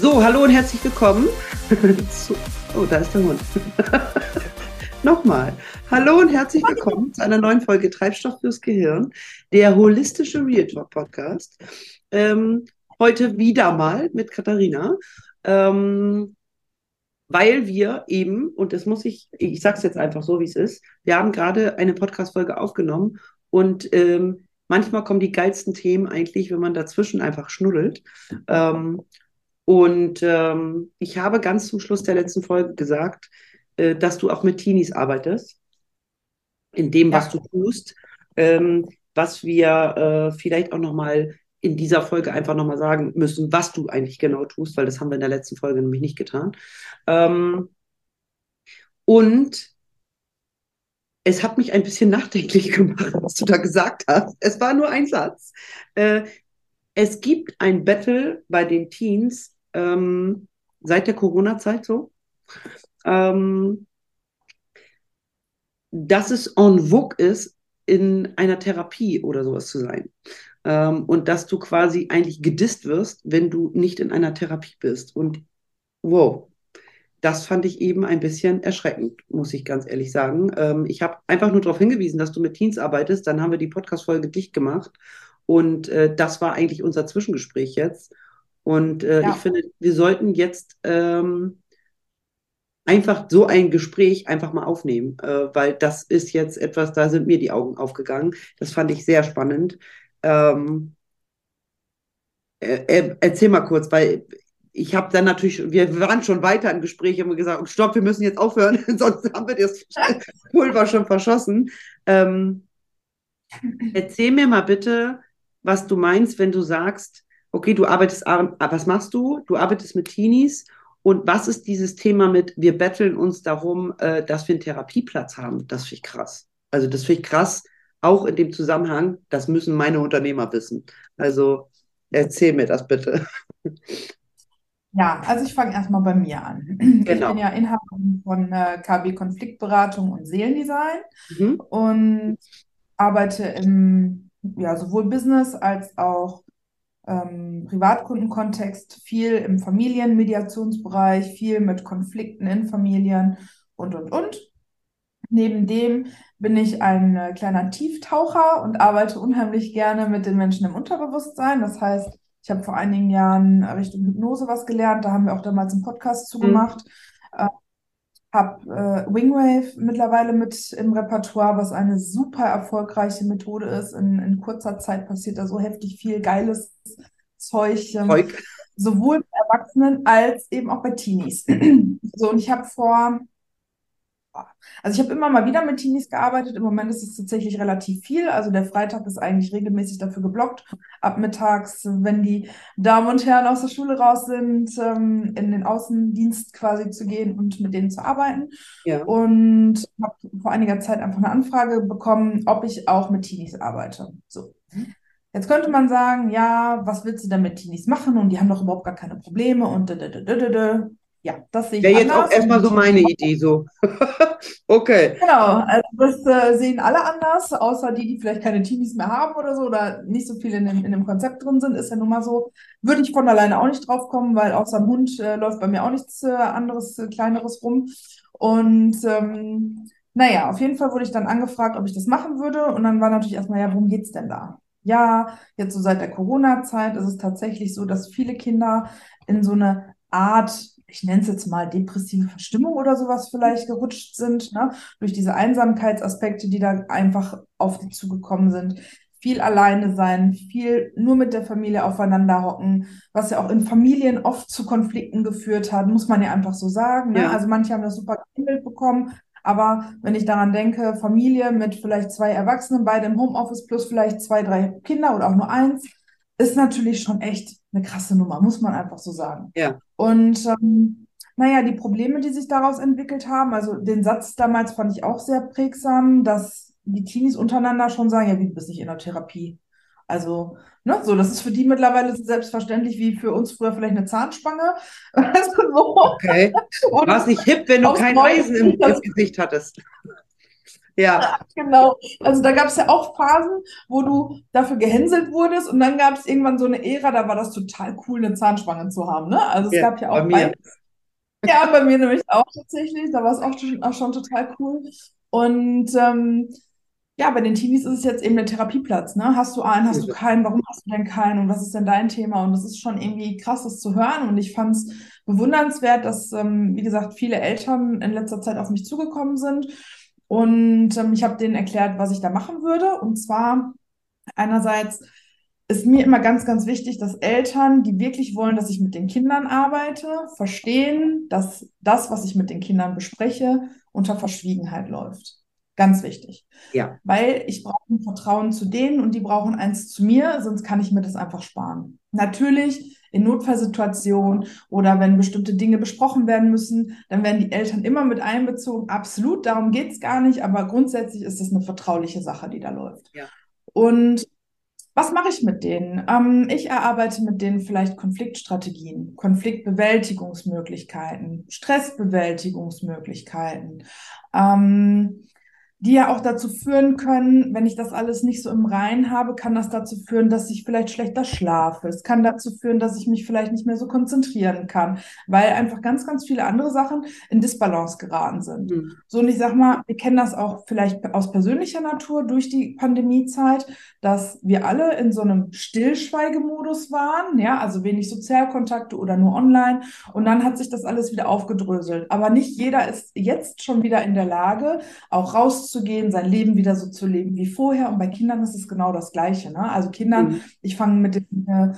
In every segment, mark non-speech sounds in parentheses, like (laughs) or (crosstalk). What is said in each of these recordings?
So, hallo und herzlich willkommen. (laughs) oh, da ist der Hund. (laughs) Nochmal. Hallo und herzlich willkommen zu einer neuen Folge Treibstoff fürs Gehirn, der holistische Real Talk Podcast. Ähm, heute wieder mal mit Katharina, ähm, weil wir eben, und das muss ich, ich sage es jetzt einfach so, wie es ist, wir haben gerade eine Podcast-Folge aufgenommen und ähm, manchmal kommen die geilsten Themen eigentlich, wenn man dazwischen einfach schnuddelt. Ähm, und ähm, ich habe ganz zum Schluss der letzten Folge gesagt, äh, dass du auch mit Teenies arbeitest, in dem, ja. was du tust, ähm, was wir äh, vielleicht auch nochmal in dieser Folge einfach nochmal sagen müssen, was du eigentlich genau tust, weil das haben wir in der letzten Folge nämlich nicht getan. Ähm, und es hat mich ein bisschen (laughs) nachdenklich gemacht, was du da gesagt hast. Es war nur ein Satz. Äh, es gibt ein Battle bei den Teens ähm, seit der Corona-Zeit so, ähm, dass es en vogue ist, in einer Therapie oder sowas zu sein. Ähm, und dass du quasi eigentlich gedisst wirst, wenn du nicht in einer Therapie bist. Und wow, das fand ich eben ein bisschen erschreckend, muss ich ganz ehrlich sagen. Ähm, ich habe einfach nur darauf hingewiesen, dass du mit Teens arbeitest. Dann haben wir die Podcast-Folge dicht gemacht. Und äh, das war eigentlich unser Zwischengespräch jetzt. Und äh, ja. ich finde, wir sollten jetzt ähm, einfach so ein Gespräch einfach mal aufnehmen, äh, weil das ist jetzt etwas, da sind mir die Augen aufgegangen. Das fand ich sehr spannend. Ähm, äh, äh erzähl mal kurz, weil ich habe dann natürlich, wir waren schon weiter im Gespräch, haben gesagt, stopp, wir müssen jetzt aufhören, (laughs) sonst haben wir das Pulver schon verschossen. Ähm, erzähl mir mal bitte, was du meinst, wenn du sagst, okay, du arbeitest, was machst du? Du arbeitest mit Teenies und was ist dieses Thema mit, wir betteln uns darum, äh, dass wir einen Therapieplatz haben? Das finde ich krass. Also das finde ich krass, auch in dem Zusammenhang, das müssen meine Unternehmer wissen. Also erzähl mir das bitte. Ja, also ich fange erstmal bei mir an. Genau. Ich bin ja Inhaberin von äh, KB Konfliktberatung und Seelendesign mhm. und arbeite im ja, sowohl Business als auch ähm, Privatkundenkontext, viel im Familienmediationsbereich, viel mit Konflikten in Familien und, und, und. Neben dem bin ich ein äh, kleiner Tieftaucher und arbeite unheimlich gerne mit den Menschen im Unterbewusstsein. Das heißt, ich habe vor einigen Jahren Richtung Hypnose was gelernt. Da haben wir auch damals einen Podcast zugemacht. Mhm. Habe äh, Wingwave mittlerweile mit im Repertoire, was eine super erfolgreiche Methode ist. In, in kurzer Zeit passiert da so heftig viel geiles Zeug. Ähm, Zeug. Sowohl bei Erwachsenen als eben auch bei Teenies. (clears throat) so, und ich habe vor also ich habe immer mal wieder mit Teenies gearbeitet. Im Moment ist es tatsächlich relativ viel. Also der Freitag ist eigentlich regelmäßig dafür geblockt. Ab mittags, wenn die Damen und Herren aus der Schule raus sind, ähm, in den Außendienst quasi zu gehen und mit denen zu arbeiten. Ja. Und habe vor einiger Zeit einfach eine Anfrage bekommen, ob ich auch mit Teenies arbeite. So. Jetzt könnte man sagen, ja, was willst du denn mit Teenies machen? Und die haben doch überhaupt gar keine Probleme und ja, das sehe ich Wäre jetzt auch erstmal so meine (laughs) Idee so. (laughs) okay. Genau, also das äh, sehen alle anders, außer die, die vielleicht keine Teenies mehr haben oder so oder nicht so viel in dem, in dem Konzept drin sind, ist ja nun mal so. Würde ich von alleine auch nicht drauf kommen, weil außer dem Hund äh, läuft bei mir auch nichts äh, anderes, äh, kleineres rum. Und ähm, naja, auf jeden Fall wurde ich dann angefragt, ob ich das machen würde. Und dann war natürlich erstmal, ja, worum geht's denn da? Ja, jetzt so seit der Corona-Zeit ist es tatsächlich so, dass viele Kinder in so eine Art ich nenne es jetzt mal depressive Verstimmung oder sowas vielleicht gerutscht sind, ne? durch diese Einsamkeitsaspekte, die da einfach auf die zugekommen sind. Viel alleine sein, viel nur mit der Familie aufeinander hocken, was ja auch in Familien oft zu Konflikten geführt hat, muss man ja einfach so sagen. Ne? Ja. Also manche haben das super gehandelt bekommen, aber wenn ich daran denke, Familie mit vielleicht zwei Erwachsenen, beide im Homeoffice plus vielleicht zwei, drei Kinder oder auch nur eins, ist natürlich schon echt eine krasse Nummer, muss man einfach so sagen. Ja. Und ähm, naja, die Probleme, die sich daraus entwickelt haben, also den Satz damals fand ich auch sehr prägsam, dass die Teenies untereinander schon sagen, ja, wie du bist nicht in der Therapie. Also, ne, so, das ist für die mittlerweile selbstverständlich wie für uns früher vielleicht eine Zahnspange. (laughs) Also so. Okay. War es nicht hip, wenn du kein Eisen im, im Gesicht hattest? Ja. Genau. Also da gab es ja auch Phasen, wo du dafür gehänselt wurdest und dann gab es irgendwann so eine Ära, da war das total cool, eine Zahnspange zu haben. Ne? Also es ja, gab ja auch bei Ja, bei mir nämlich auch tatsächlich. Da war es auch schon, auch schon total cool. Und ähm, ja, bei den Teenies ist es jetzt eben der Therapieplatz. Ne? Hast du einen, hast du keinen? Warum hast du denn keinen? Und was ist denn dein Thema? Und das ist schon irgendwie krass, das zu hören. Und ich fand es bewundernswert, dass, ähm, wie gesagt, viele Eltern in letzter Zeit auf mich zugekommen sind. Und ähm, ich habe denen erklärt, was ich da machen würde. Und zwar einerseits ist mir immer ganz, ganz wichtig, dass Eltern, die wirklich wollen, dass ich mit den Kindern arbeite, verstehen, dass das, was ich mit den Kindern bespreche, unter Verschwiegenheit läuft. Ganz wichtig. Ja. Weil ich brauche ein Vertrauen zu denen und die brauchen eins zu mir, sonst kann ich mir das einfach sparen. Natürlich in Notfallsituationen oder wenn bestimmte Dinge besprochen werden müssen, dann werden die Eltern immer mit einbezogen. Absolut, darum geht es gar nicht, aber grundsätzlich ist es eine vertrauliche Sache, die da läuft. Ja. Und was mache ich mit denen? Ähm, ich erarbeite mit denen vielleicht Konfliktstrategien, Konfliktbewältigungsmöglichkeiten, Stressbewältigungsmöglichkeiten. Ähm, die ja auch dazu führen können, wenn ich das alles nicht so im Reinen habe, kann das dazu führen, dass ich vielleicht schlechter schlafe. Es kann dazu führen, dass ich mich vielleicht nicht mehr so konzentrieren kann, weil einfach ganz, ganz viele andere Sachen in Disbalance geraten sind. Mhm. So, und ich sag mal, wir kennen das auch vielleicht aus persönlicher Natur durch die Pandemiezeit, dass wir alle in so einem Stillschweigemodus waren, ja, also wenig Sozialkontakte oder nur online. Und dann hat sich das alles wieder aufgedröselt. Aber nicht jeder ist jetzt schon wieder in der Lage, auch raus rauszugehen, sein Leben wieder so zu leben wie vorher. Und bei Kindern ist es genau das Gleiche. Ne? Also Kindern, mhm. ich fange mit den äh,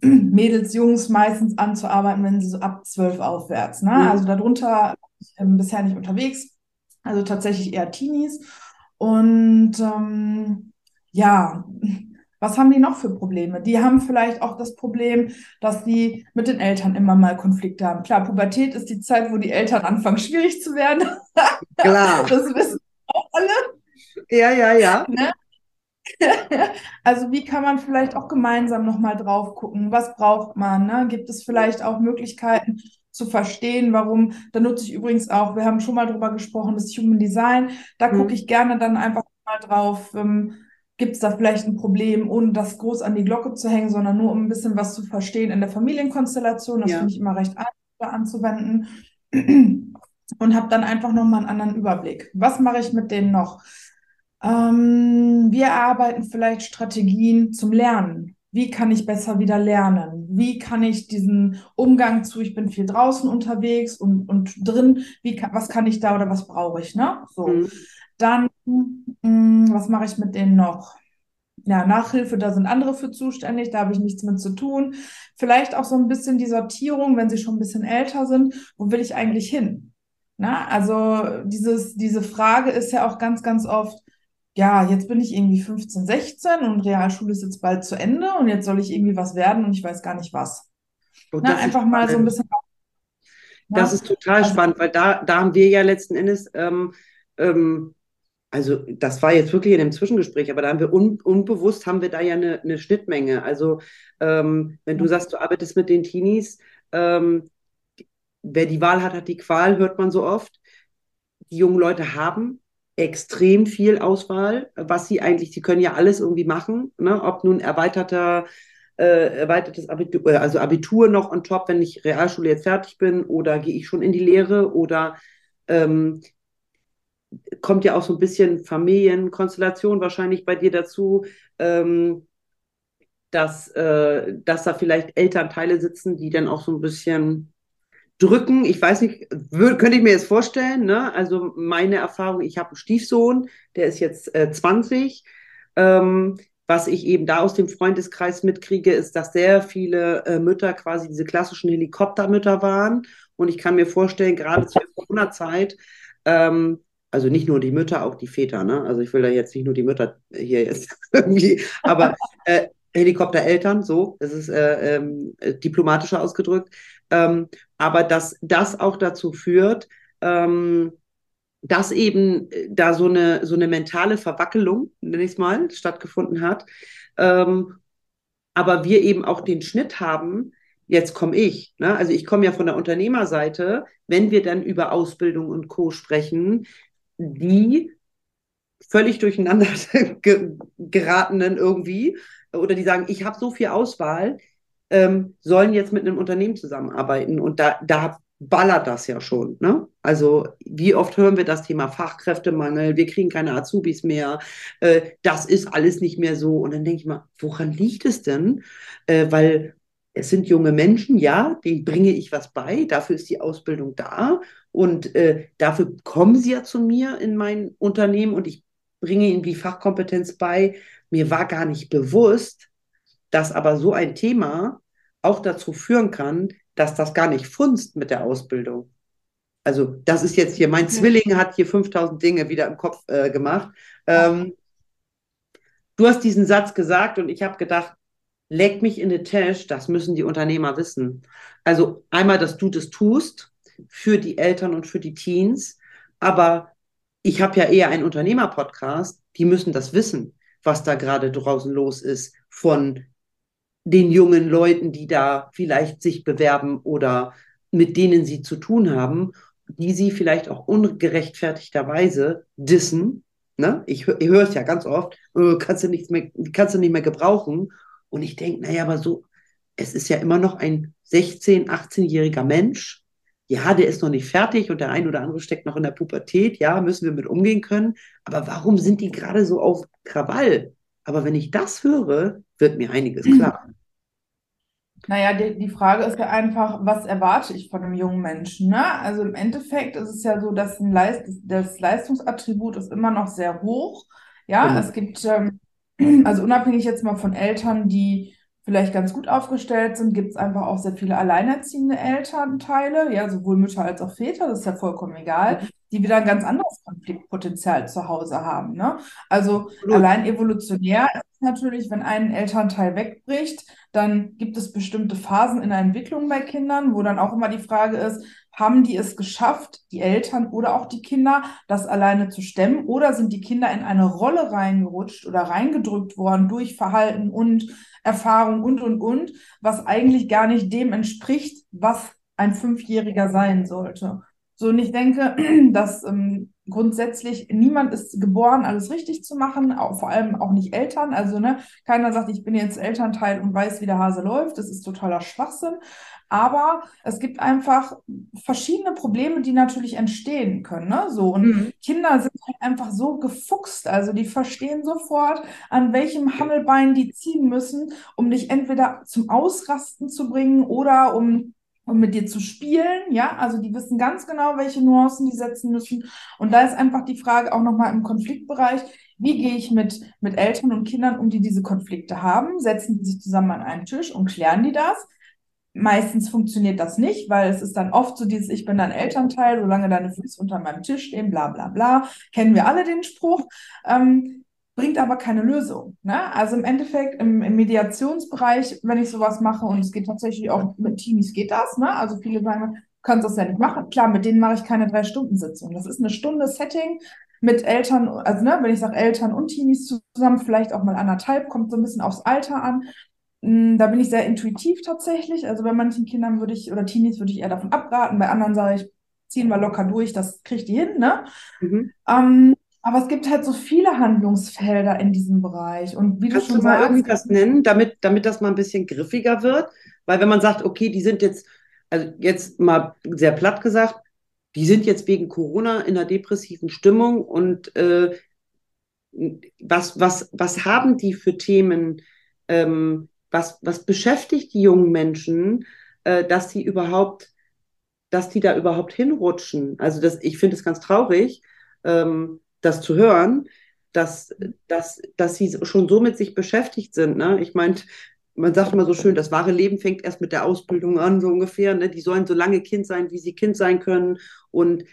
(clears throat) Mädels, Jungs meistens an zu arbeiten, wenn sie so ab zwölf aufwärts. Ne? Mhm. Also darunter ähm, bisher nicht unterwegs. Also tatsächlich eher Teenies. Und ähm, ja, (laughs) was haben die noch für Probleme? Die haben vielleicht auch das Problem, dass sie mit den Eltern immer mal Konflikte haben. Klar, Pubertät ist die Zeit, wo die Eltern anfangen, (laughs) schwierig zu werden. Klar. das wissen alle. Ja, ja, ja. (laughs) Ne? (laughs) Also wie kann man vielleicht auch gemeinsam nochmal drauf gucken? Was braucht man? Ne? Gibt es vielleicht auch Möglichkeiten zu verstehen, warum? Da nutze ich übrigens auch, wir haben schon mal drüber gesprochen, das Human Design. Da mhm. gucke ich gerne dann einfach mal drauf. Ähm, Gibt es da vielleicht ein Problem, ohne das groß an die Glocke zu hängen, sondern nur um ein bisschen was zu verstehen in der Familienkonstellation? Das ja. finde ich immer recht einfach anzuwenden und habe dann einfach nochmal einen anderen Überblick. Was mache ich mit denen noch? Ähm, wir arbeiten vielleicht Strategien zum Lernen. Wie kann ich besser wieder lernen? Wie kann ich diesen Umgang zu, ich bin viel draußen unterwegs und, und drin, wie was kann ich da oder was brauche ich? Ne? So. Mhm. Dann, mh, hm, was mache ich mit denen noch? Ja, Nachhilfe, da sind andere für zuständig, da habe ich nichts mit zu tun. Vielleicht auch so ein bisschen die Sortierung, wenn sie schon ein bisschen älter sind, wo will ich eigentlich hin? Na, also dieses, diese Frage ist ja auch ganz, ganz oft, ja, jetzt bin ich irgendwie 15, 16 und Realschule ist jetzt bald zu Ende und jetzt soll ich irgendwie was werden und ich weiß gar nicht was. Na, einfach mal so ein bisschen. Das ist total also, spannend, weil da, da haben wir ja letzten Endes, ähm, ähm, also das war jetzt wirklich in einem Zwischengespräch, aber da haben wir un, unbewusst haben wir da ja eine, eine Schnittmenge. Also ähm, wenn du sagst, du arbeitest mit den Teenies, ähm, wer die Wahl hat, hat die Qual, hört man so oft. Die jungen Leute haben extrem viel Auswahl, was sie eigentlich, sie können ja alles irgendwie machen, ne? ob nun erweiterter, äh, erweitertes Abitur, äh, also Abitur noch on top, wenn ich Realschule jetzt fertig bin, oder gehe ich schon in die Lehre oder ähm, kommt ja auch so ein bisschen Familienkonstellation wahrscheinlich bei dir dazu, ähm, dass, äh, dass da vielleicht Elternteile sitzen, die dann auch so ein bisschen drücken. Ich weiß nicht, würd, könnte ich mir jetzt vorstellen. Ne? Also meine Erfahrung, ich habe einen Stiefsohn, der ist jetzt äh, 20. Ähm, was ich eben da aus dem Freundeskreis mitkriege, ist, dass sehr viele äh, Mütter quasi diese klassischen Helikoptermütter waren. Und ich kann mir vorstellen, gerade zur Corona-Zeit, ähm, also nicht nur die Mütter, auch die Väter. Ne? Also ich will da jetzt nicht nur die Mütter hier jetzt (laughs) irgendwie, aber äh, Helikoptereltern, so, das ist äh, ähm, diplomatischer ausgedrückt, ähm, aber dass das auch dazu führt, ähm, dass eben äh, da so eine, so eine mentale Verwackelung, nenne ich es mal, stattgefunden hat. Ähm, aber wir eben auch den Schnitt haben, jetzt komme ich. Ne? Also ich komme ja von der Unternehmerseite, wenn wir dann über Ausbildung und Co. sprechen, die völlig durcheinander (laughs) geratenen irgendwie oder die sagen, ich habe so viel Auswahl, ähm, sollen jetzt mit einem Unternehmen zusammenarbeiten. Und da, da ballert das ja schon. Ne? Also wie oft hören wir das Thema Fachkräftemangel, wir kriegen keine Azubis mehr, äh, das ist alles nicht mehr so. Und dann denke ich mal, woran liegt es denn? Äh, weil es sind junge Menschen, ja, denen bringe ich was bei, dafür ist die Ausbildung da und äh, dafür kommen sie ja zu mir in mein Unternehmen und ich bringe ihnen die Fachkompetenz bei. Mir war gar nicht bewusst, dass aber so ein Thema auch dazu führen kann, dass das gar nicht funzt mit der Ausbildung. Also das ist jetzt hier, mein Zwilling hat hier 5000 Dinge wieder im Kopf äh, gemacht. Ähm, du hast diesen Satz gesagt und ich habe gedacht, leg mich in den Tisch, das müssen die Unternehmer wissen. Also einmal, dass du das tust für die Eltern und für die Teens, aber ich habe ja eher einen Unternehmer-Podcast, die müssen das wissen, was da gerade draußen los ist von den jungen Leuten, die da vielleicht sich bewerben oder mit denen sie zu tun haben, die sie vielleicht auch ungerechtfertigterweise dissen. Ne? Ich, ich höre es ja ganz oft, äh, kannst du nichts mehr, kannst du nicht mehr gebrauchen. Und ich denke, naja, aber so, es ist ja immer noch ein 16-, 18-jähriger Mensch. Ja, der ist noch nicht fertig und der ein oder andere steckt noch in der Pubertät. Ja, müssen wir mit umgehen können. Aber warum sind die gerade so auf Krawall? Aber wenn ich das höre, wird mir einiges klar. Naja, die, die Frage ist ja einfach, was erwarte ich von einem jungen Menschen? Ne? Also im Endeffekt ist es ja so, dass ein Leist das Leistungsattribut ist immer noch sehr hoch. Ja, mhm. es gibt, ähm, (clears throat) also unabhängig jetzt mal von Eltern, die vielleicht ganz gut aufgestellt sind, gibt es einfach auch sehr viele alleinerziehende Elternteile, ja, sowohl Mütter als auch Väter, das ist ja vollkommen egal, mhm. die wieder ein ganz anderes Konfliktpotenzial zu Hause haben. Ne? Also Absolut. allein evolutionär ist natürlich, wenn ein Elternteil wegbricht, dann gibt es bestimmte Phasen in der Entwicklung bei Kindern, wo dann auch immer die Frage ist, haben die es geschafft, die Eltern oder auch die Kinder, das alleine zu stemmen? Oder sind die Kinder in eine Rolle reingerutscht oder reingedrückt worden durch Verhalten und Erfahrung und, und, und, was eigentlich gar nicht dem entspricht, was ein Fünfjähriger sein sollte? So, und ich denke, (clears throat) dass ähm, grundsätzlich niemand ist geboren, alles richtig zu machen, auch, vor allem auch nicht Eltern. Also ne, keiner sagt, ich bin jetzt Elternteil und weiß, wie der Hase läuft. Das ist totaler Schwachsinn. Aber es gibt einfach verschiedene Probleme, die natürlich entstehen können. Ne? So, und mhm. Kinder sind halt einfach so gefuchst. Also die verstehen sofort, an welchem Hammelbein die ziehen müssen, um dich entweder zum Ausrasten zu bringen oder um um mit dir zu spielen, ja, also die wissen ganz genau, welche Nuancen die setzen müssen. Und da ist einfach die Frage auch nochmal im Konfliktbereich, wie gehe ich mit, mit Eltern und Kindern um, die diese Konflikte haben? Setzen die sich zusammen an einen Tisch und klären die das? Meistens funktioniert das nicht, weil es ist dann oft so dieses, ich bin dein Elternteil, solange deine Füße unter meinem Tisch stehen, bla bla bla. Kennen wir alle den Spruch. Ähm, bringt aber keine Lösung. Ne? Also im Endeffekt im, im, Mediationsbereich, wenn ich sowas mache, und es geht tatsächlich auch mit Teenies geht das, ne? Also viele sagen, du kannst das ja nicht machen. Klar, mit denen mache ich keine drei Stunden Sitzung. Das ist eine Stunde Setting mit Eltern, also ne, wenn ich sage Eltern und Teenies zusammen, vielleicht auch mal anderthalb, kommt so ein bisschen aufs Alter an. Hm, da bin ich sehr intuitiv tatsächlich. Also bei manchen Kindern würde ich, oder Teenies würde ich eher davon abraten, bei anderen sage ich, ziehen wir locker durch, das kriegt die hin, ne? Mhm. Ähm, aber es gibt halt so viele Handlungsfelder in diesem Bereich. Und wie Kannst du schon du mal sagst, irgendwas nennen, damit, damit das mal ein bisschen griffiger wird? Weil wenn man sagt, okay, die sind jetzt, also jetzt mal sehr platt gesagt, die sind jetzt wegen Corona in einer depressiven Stimmung und äh, was, was, was haben die für Themen? Ähm, was, was beschäftigt die jungen Menschen, äh, dass sie überhaupt, dass die da überhaupt hinrutschen? Also das, ich finde es ganz traurig. Ähm, das zu hören, dass, dass, dass sie schon so mit sich beschäftigt sind. Ne? Ich meine, man sagt immer so schön, das wahre Leben fängt erst mit der Ausbildung an, so ungefähr. Ne? Die sollen so lange Kind sein, wie sie Kind sein können. Und,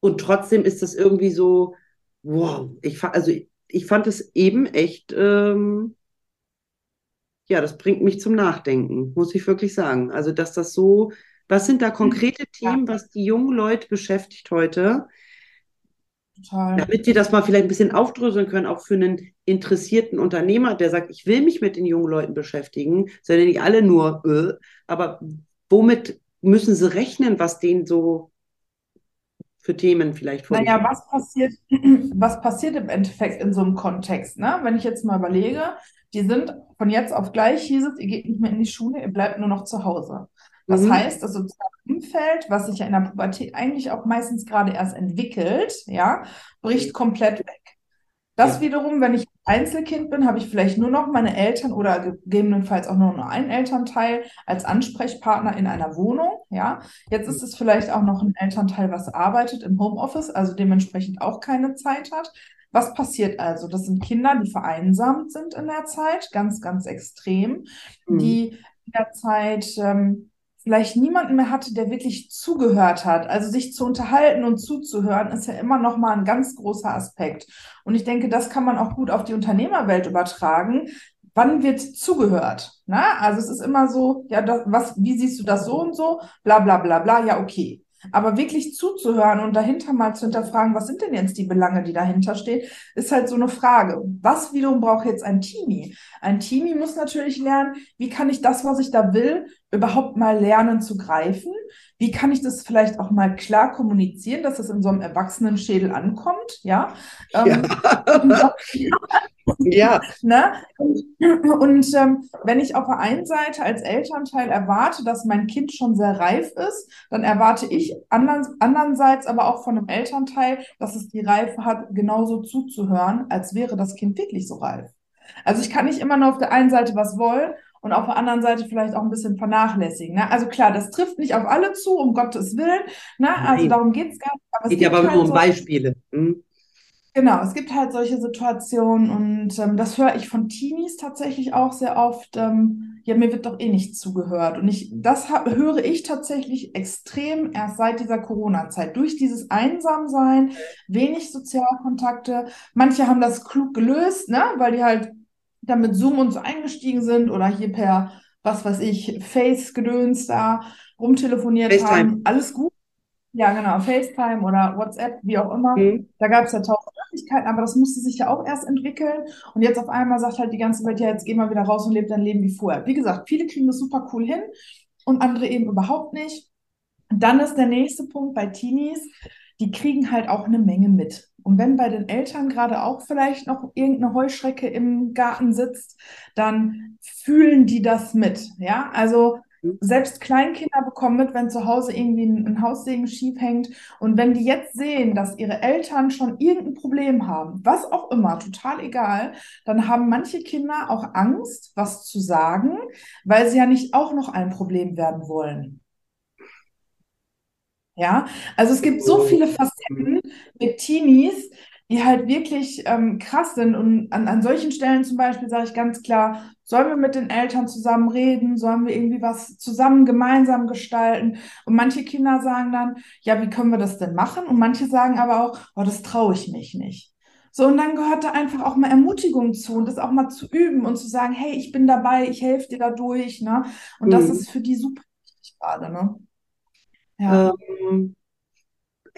und trotzdem ist das irgendwie so, wow, ich, also ich fand es eben echt, ähm, ja, das bringt mich zum Nachdenken, muss ich wirklich sagen. Also, dass das so, was sind da konkrete Themen, was die jungen Leute beschäftigt heute? Total. Damit wir das mal vielleicht ein bisschen aufdröseln können, auch für einen interessierten Unternehmer, der sagt, ich will mich mit den jungen Leuten beschäftigen, sind ja nicht alle nur, äh, aber womit müssen sie rechnen, was denen so für Themen vielleicht vor Naja, was passiert, (clears throat) was passiert im Endeffekt in so einem Kontext? Ne? Wenn ich jetzt mal überlege, die sind von jetzt auf gleich hieß es, ihr geht nicht mehr in die Schule, ihr bleibt nur noch zu Hause. Das mhm. heißt, das soziale Umfeld, was sich ja in der Pubertät eigentlich auch meistens gerade erst entwickelt, ja, bricht komplett weg. Das ja. wiederum, wenn ich Einzelkind bin, habe ich vielleicht nur noch meine Eltern oder gegebenenfalls auch nur noch einen Elternteil als Ansprechpartner in einer Wohnung. Ja, jetzt ist es vielleicht auch noch ein Elternteil, was arbeitet im Homeoffice, also dementsprechend auch keine Zeit hat. Was passiert also? Das sind Kinder, die vereinsamt sind in der Zeit, ganz, ganz extrem, mhm. die in der Zeit ähm, vielleicht niemanden mehr hatte, der wirklich zugehört hat. Also sich zu unterhalten und zuzuhören, ist ja immer noch mal ein ganz großer Aspekt. Und ich denke, das kann man auch gut auf die Unternehmerwelt übertragen. Wann wird zugehört? Na, also es ist immer so, ja, das, was, wie siehst du das so und so? Bla bla bla bla. Ja, okay. Aber wirklich zuzuhören und dahinter mal zu hinterfragen, was sind denn jetzt die Belange, die dahinter stehen, ist halt so eine Frage. Was wiederum braucht jetzt ein Teenie? Ein Teenie muss natürlich lernen, wie kann ich das, was ich da will, überhaupt mal lernen zu greifen? Wie kann ich das vielleicht auch mal klar kommunizieren, dass es in so einem Erwachsenenschädel ankommt? Ja. Ähm, ja. (laughs) Ja. ne? Und ähm, wenn ich auf der einen Seite als Elternteil erwarte, dass mein Kind schon sehr reif ist, dann erwarte ich andern, andernseits aber auch von einem Elternteil, dass es die Reife hat, genauso zuzuhören, als wäre das Kind wirklich so reif. Also ich kann nicht immer nur auf der einen Seite was wollen und auf der anderen Seite vielleicht auch ein bisschen vernachlässigen. Ne? Also klar, das trifft nicht auf alle zu, um Gottes Willen. Ne? Also darum geht es gar nicht. Aber es geht ja aber halt nur um so Beispiele. Hm? Genau, es gibt halt solche Situationen und ähm, das höre ich von Teenies tatsächlich auch sehr oft. Ähm, ja, mir wird doch eh nicht zugehört. Und ich, das höre ich tatsächlich extrem erst seit dieser Corona-Zeit. Durch dieses Einsamsein, wenig Sozialkontakte. Manche haben das klug gelöst, ne, weil die halt damit Zoom und so eingestiegen sind oder hier per, was weiß ich, Face-Gedöns da rumtelefoniert FaceTime. haben. Alles gut. Ja, genau, FaceTime oder WhatsApp, wie auch immer. Mhm. Da gab es ja tausend Möglichkeiten, aber das musste sich ja auch erst entwickeln. Und jetzt auf einmal sagt halt die ganze Welt, ja, jetzt geh mal wieder raus und lebe dein Leben wie vorher. Wie gesagt, viele kriegen das super cool hin und andere eben überhaupt nicht. Und dann ist der nächste Punkt bei Teenies, die kriegen halt auch eine Menge mit. Und wenn bei den Eltern gerade auch vielleicht noch irgendeine Heuschrecke im Garten sitzt, dann fühlen die das mit. Ja, also selbst Kleinkinder bekommen mit, wenn zu Hause irgendwie ein, ein Haussegen schief hängt. Und wenn die jetzt sehen, dass ihre Eltern schon irgendein Problem haben, was auch immer, total egal, dann haben manche Kinder auch Angst, was zu sagen, weil sie ja nicht auch noch ein Problem werden wollen. Ja, also es gibt so viele Facetten mit Teenies, die halt wirklich ähm, krass sind. Und an, an solchen Stellen zum Beispiel sage ich ganz klar, sollen wir mit den Eltern zusammen reden? Sollen wir irgendwie was zusammen gemeinsam gestalten? Und manche Kinder sagen dann, ja, wie können wir das denn machen? Und manche sagen aber auch, oh, das traue ich mich nicht. So, und dann gehört da einfach auch mal Ermutigung zu und das auch mal zu üben und zu sagen, hey, ich bin dabei, ich helfe dir dadurch, ne? Und mhm. das ist für die super wichtig gerade, ne? Ja. Ähm,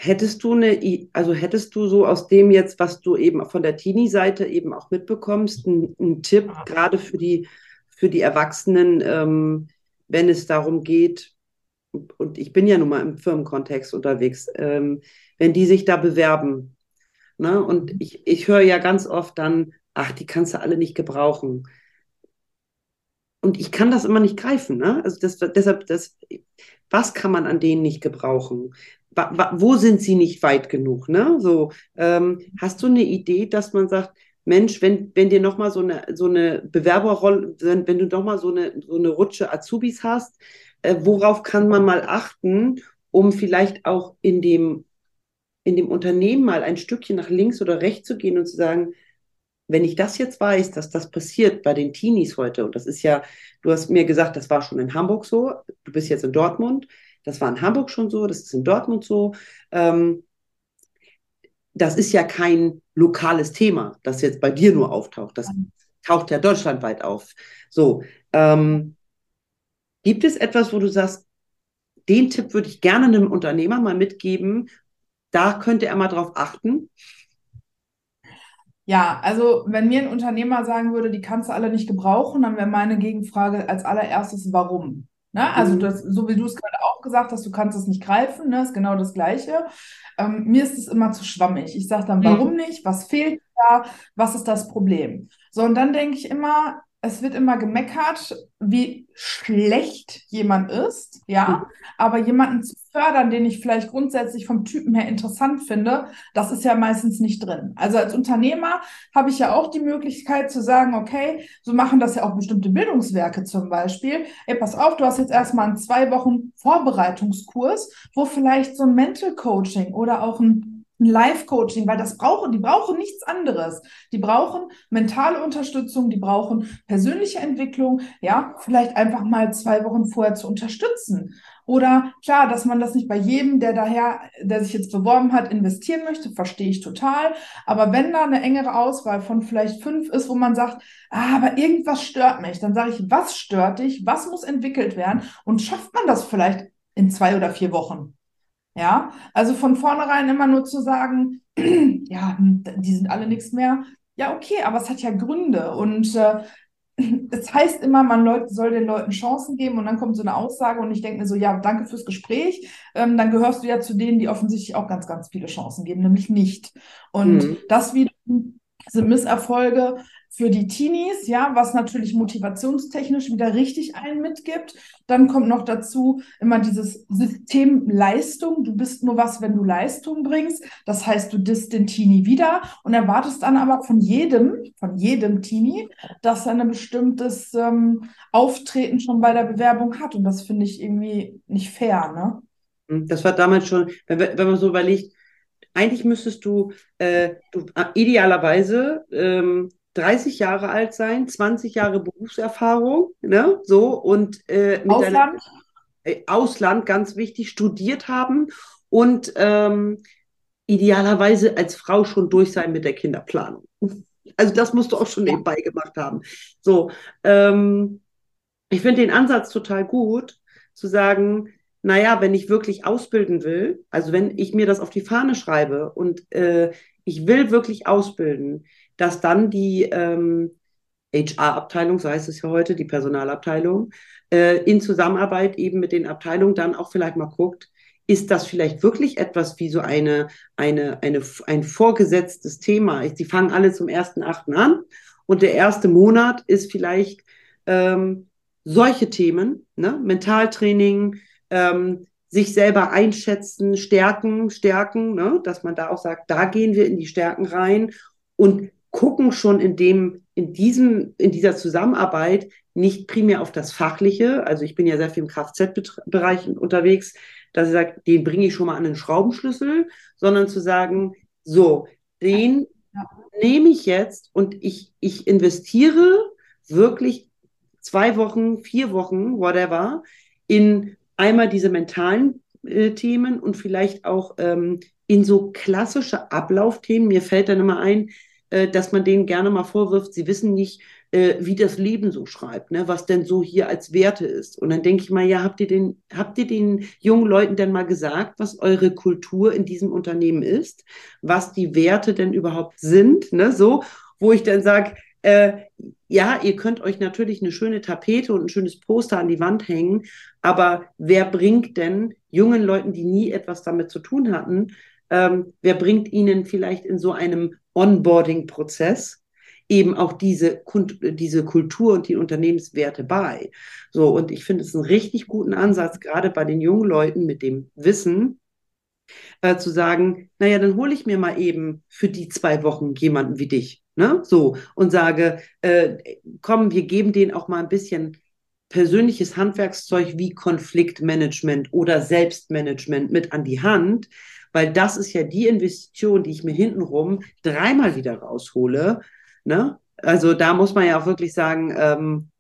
Hättest du eine, also hättest du so aus dem jetzt, was du eben von der Teenie-Seite eben auch mitbekommst, einen Tipp gerade für die, für die Erwachsenen, ähm, wenn es darum geht, und ich bin ja nun mal im Firmenkontext unterwegs, ähm, wenn die sich da bewerben. Ne? Und ich, ich höre ja ganz oft dann, ach, die kannst du alle nicht gebrauchen. Und ich kann das immer nicht greifen. Ne? Also das, deshalb, das, was kann man an denen nicht gebrauchen? wo sind sie nicht weit genug? Ne? So, ähm, hast du eine Idee, dass man sagt, Mensch, wenn, wenn dir nochmal so eine, so eine Bewerberrolle, wenn, wenn du nochmal so eine, so eine Rutsche Azubis hast, äh, worauf kann man mal achten, um vielleicht auch in dem, in dem Unternehmen mal ein Stückchen nach links oder rechts zu gehen und zu sagen, wenn ich das jetzt weiß, dass das passiert bei den Teenies heute, und das ist ja, du hast mir gesagt, das war schon in Hamburg so, du bist jetzt in Dortmund, das war in Hamburg schon so, das ist in Dortmund so. Ähm, das ist ja kein lokales Thema, das jetzt bei dir nur auftaucht. Das taucht ja deutschlandweit auf. So, ähm, gibt es etwas, wo du sagst, den Tipp würde ich gerne einem Unternehmer mal mitgeben, da könnte er mal drauf achten? Ja, also wenn mir ein Unternehmer sagen würde, die kannst du alle nicht gebrauchen, dann wäre meine Gegenfrage als allererstes, warum? Ne? Also mhm. das, so wie du es gerade auch gesagt hast, du kannst es nicht greifen, ne? ist genau das Gleiche. Ähm, mir ist es immer zu schwammig. Ich sage dann, warum mhm. nicht? Was fehlt da? Was ist das Problem? So, und dann denke ich immer, es wird immer gemeckert, wie schlecht jemand ist, ja, aber jemanden zu fördern, den ich vielleicht grundsätzlich vom Typen her interessant finde, das ist ja meistens nicht drin. Also als Unternehmer habe ich ja auch die Möglichkeit zu sagen, okay, so machen das ja auch bestimmte Bildungswerke zum Beispiel. Ey, pass auf, du hast jetzt erstmal einen zwei Wochen Vorbereitungskurs, wo vielleicht so ein Mental Coaching oder auch ein ein Live-Coaching, weil das brauchen, die brauchen nichts anderes. Die brauchen mentale Unterstützung, die brauchen persönliche Entwicklung, ja, vielleicht einfach mal zwei Wochen vorher zu unterstützen. Oder klar, dass man das nicht bei jedem, der daher, der sich jetzt beworben hat, investieren möchte, verstehe ich total. Aber wenn da eine engere Auswahl von vielleicht fünf ist, wo man sagt, ah, aber irgendwas stört mich, dann sage ich, was stört dich? Was muss entwickelt werden? Und schafft man das vielleicht in zwei oder vier Wochen? Ja, also von vornherein immer nur zu sagen, (clears throat) ja, die sind alle nichts mehr. Ja, okay, aber es hat ja Gründe und äh, (clears throat) es heißt immer, man Leut, soll den Leuten Chancen geben und dann kommt so eine Aussage und ich denke mir so, ja, danke fürs Gespräch. Ähm, dann gehörst du ja zu denen, die offensichtlich auch ganz, ganz viele Chancen geben, nämlich nicht. Und mhm. das wieder sind Misserfolge für die Teenies, ja, was natürlich motivationstechnisch wieder richtig einen mitgibt. Dann kommt noch dazu immer dieses System Leistung. Du bist nur was, wenn du Leistung bringst. Das heißt, du disst den Teenie wieder und erwartest dann aber von jedem, von jedem Teenie, dass er ein bestimmtes ähm, Auftreten schon bei der Bewerbung hat. Und das finde ich irgendwie nicht fair, ne? Das war damals schon, wenn, wenn man so überlegt, eigentlich müsstest du, äh, du äh, idealerweise ähm, 30 Jahre alt sein, 20 Jahre Berufserfahrung, ne? So und äh, mit Ausland. Deiner, äh, Ausland, ganz wichtig, studiert haben und ähm, idealerweise als Frau schon durch sein mit der Kinderplanung. Also das musst du auch schon nebenbei gemacht haben. So, ähm, ich finde den Ansatz total gut, zu sagen, naja, wenn ich wirklich ausbilden will, also wenn ich mir das auf die Fahne schreibe und äh, ich will wirklich ausbilden, dass dann die ähm, HR-Abteilung, so heißt es ja heute, die Personalabteilung, äh, in Zusammenarbeit eben mit den Abteilungen dann auch vielleicht mal guckt, ist das vielleicht wirklich etwas wie so eine, eine, eine, ein vorgesetztes Thema? Die fangen alle zum 1.8. an und der erste Monat ist vielleicht ähm, solche Themen, ne? Mentaltraining, ähm, sich selber einschätzen, stärken, stärken, ne? dass man da auch sagt, da gehen wir in die Stärken rein und gucken schon in dem, in diesem, in dieser Zusammenarbeit nicht primär auf das Fachliche. Also ich bin ja sehr viel im Kfz-Bereich unterwegs, dass ich sage, den bringe ich schon mal an den Schraubenschlüssel, sondern zu sagen, so, den ja. nehme ich jetzt und ich, ich investiere wirklich zwei Wochen, vier Wochen, whatever, in einmal diese mentalen äh, Themen und vielleicht auch ähm, in so klassische Ablaufthemen. Mir fällt dann immer ein, dass man denen gerne mal vorwirft, sie wissen nicht, äh, wie das Leben so schreibt, ne? was denn so hier als Werte ist. Und dann denke ich mal, ja, habt ihr, den, habt ihr den jungen Leuten denn mal gesagt, was eure Kultur in diesem Unternehmen ist, was die Werte denn überhaupt sind, ne? so, wo ich dann sage, äh, ja, ihr könnt euch natürlich eine schöne Tapete und ein schönes Poster an die Wand hängen, aber wer bringt denn jungen Leuten, die nie etwas damit zu tun hatten, ähm, wer bringt ihnen vielleicht in so einem Onboarding-Prozess eben auch diese, diese Kultur und die Unternehmenswerte bei. So, und ich finde es einen richtig guten Ansatz, gerade bei den jungen Leuten mit dem Wissen, äh, zu sagen, naja, dann hole ich mir mal eben für die zwei Wochen jemanden wie dich. Ne? So, und sage, äh, komm, wir geben denen auch mal ein bisschen persönliches Handwerkszeug wie Konfliktmanagement oder Selbstmanagement mit an die Hand, weil das ist ja die Investition, die ich mir hintenrum dreimal wieder raushole. Ne? Also da muss man ja auch wirklich sagen, ähm,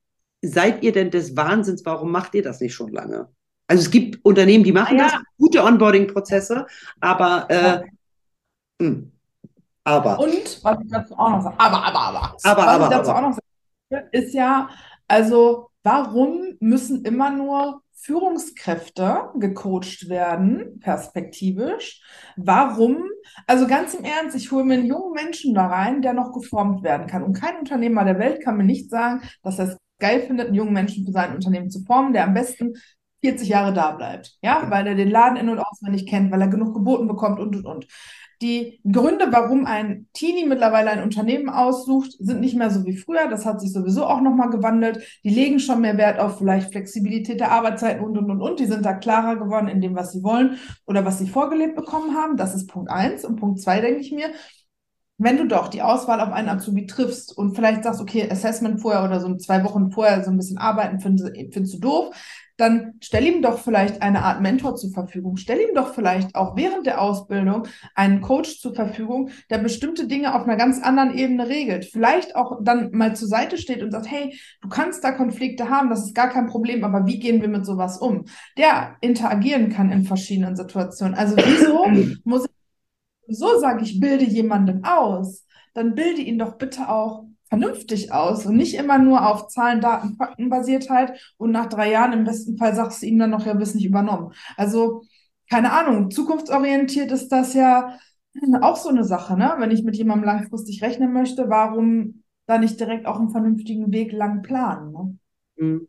seid ihr denn des Wahnsinns, warum macht ihr das nicht schon lange? Also es gibt Unternehmen, die machen ah, ja. das, gute Onboarding-Prozesse, aber, äh, ja. Hm, aber. Und was ich dazu auch noch sage, aber, aber, aber. Aber, was aber, ich dazu aber. auch noch sage, ist ja, also warum müssen immer nur Führungskräfte gecoacht werden, perspektivisch. Warum? Also ganz im Ernst, ich hole mir einen jungen Menschen da rein, der noch geformt werden kann. Und kein Unternehmer der Welt kann mir nicht sagen, dass er es geil findet, einen jungen Menschen für sein Unternehmen zu formen, der am besten 40 Jahre da bleibt. Ja, weil er den Laden in- und auswendig kennt, weil er genug geboten bekommt und und und. Die Gründe, warum ein Teenie mittlerweile ein Unternehmen aussucht, sind nicht mehr so wie früher. Das hat sich sowieso auch nochmal gewandelt. Die legen schon mehr Wert auf vielleicht Flexibilität der Arbeitszeiten und, und, und, und. Die sind da klarer geworden in dem, was sie wollen oder was sie vorgelebt bekommen haben. Das ist Punkt eins. Und Punkt zwei denke ich mir, wenn du doch die Auswahl auf einen Azubi triffst und vielleicht sagst, okay, Assessment vorher oder so zwei Wochen vorher so ein bisschen arbeiten, findest, findest du doof, dann stell ihm doch vielleicht eine Art Mentor zur Verfügung. Stell ihm doch vielleicht auch während der Ausbildung einen Coach zur Verfügung, der bestimmte Dinge auf einer ganz anderen Ebene regelt. Vielleicht auch dann mal zur Seite steht und sagt, hey, du kannst da Konflikte haben, das ist gar kein Problem, aber wie gehen wir mit sowas um? Der interagieren kann in verschiedenen Situationen. Also wieso (clears throat) muss ich so sage ich, bilde jemanden aus, dann bilde ihn doch bitte auch vernünftig aus und nicht immer nur auf Zahlen, Daten, Fakten basiert halt und nach drei Jahren im besten Fall sagst du ihm dann noch, ja, bist nicht übernommen. Also, keine Ahnung, zukunftsorientiert ist das ja auch so eine Sache, ne? Wenn ich mit jemandem langfristig rechnen möchte, warum da nicht direkt auch einen vernünftigen Weg lang planen? Ne? Mhm.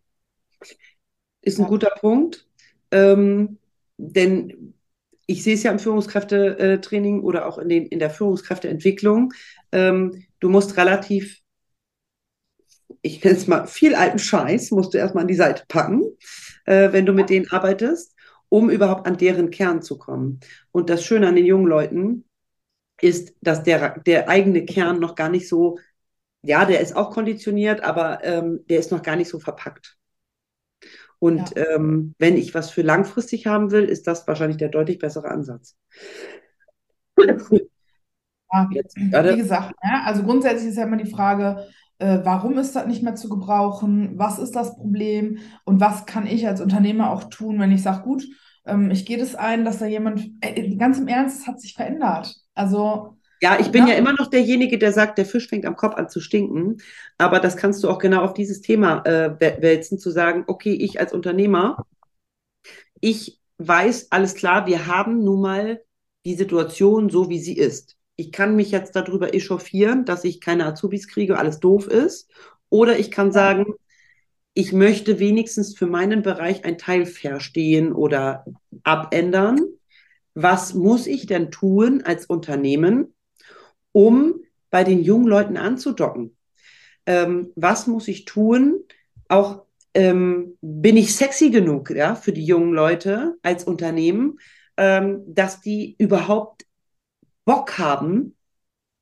Ist ein ja. guter Punkt. Ähm, denn ich sehe es ja im Führungskräftetraining oder auch in, den, in der Führungskräfteentwicklung. Ähm, du musst relativ, ich nenne es mal, viel alten Scheiß musst du erstmal an die Seite packen, äh, wenn du mit denen arbeitest, um überhaupt an deren Kern zu kommen. Und das Schöne an den jungen Leuten ist, dass der, der eigene Kern noch gar nicht so, ja, der ist auch konditioniert, aber ähm, der ist noch gar nicht so verpackt. Und ja. ähm, wenn ich was für langfristig haben will, ist das wahrscheinlich der deutlich bessere Ansatz. Ja, wie gesagt, ja, also grundsätzlich ist ja immer die Frage, äh, warum ist das nicht mehr zu gebrauchen? Was ist das Problem? Und was kann ich als Unternehmer auch tun, wenn ich sage, gut, ähm, ich gehe das ein, dass da jemand, äh, ganz im Ernst, es hat sich verändert. Also ja, ich bin ja. ja immer noch derjenige, der sagt, der Fisch fängt am Kopf an zu stinken. Aber das kannst du auch genau auf dieses Thema äh, wälzen, zu sagen, okay, ich als Unternehmer, ich weiß, alles klar, wir haben nun mal die Situation so, wie sie ist. Ich kann mich jetzt darüber echauffieren, dass ich keine Azubis kriege, alles doof ist. Oder ich kann sagen, ich möchte wenigstens für meinen Bereich ein Teil verstehen oder abändern. Was muss ich denn tun als Unternehmen, um bei den jungen Leuten anzudocken. Ähm, was muss ich tun? Auch ähm, bin ich sexy genug ja, für die jungen Leute als Unternehmen, ähm, dass die überhaupt Bock haben,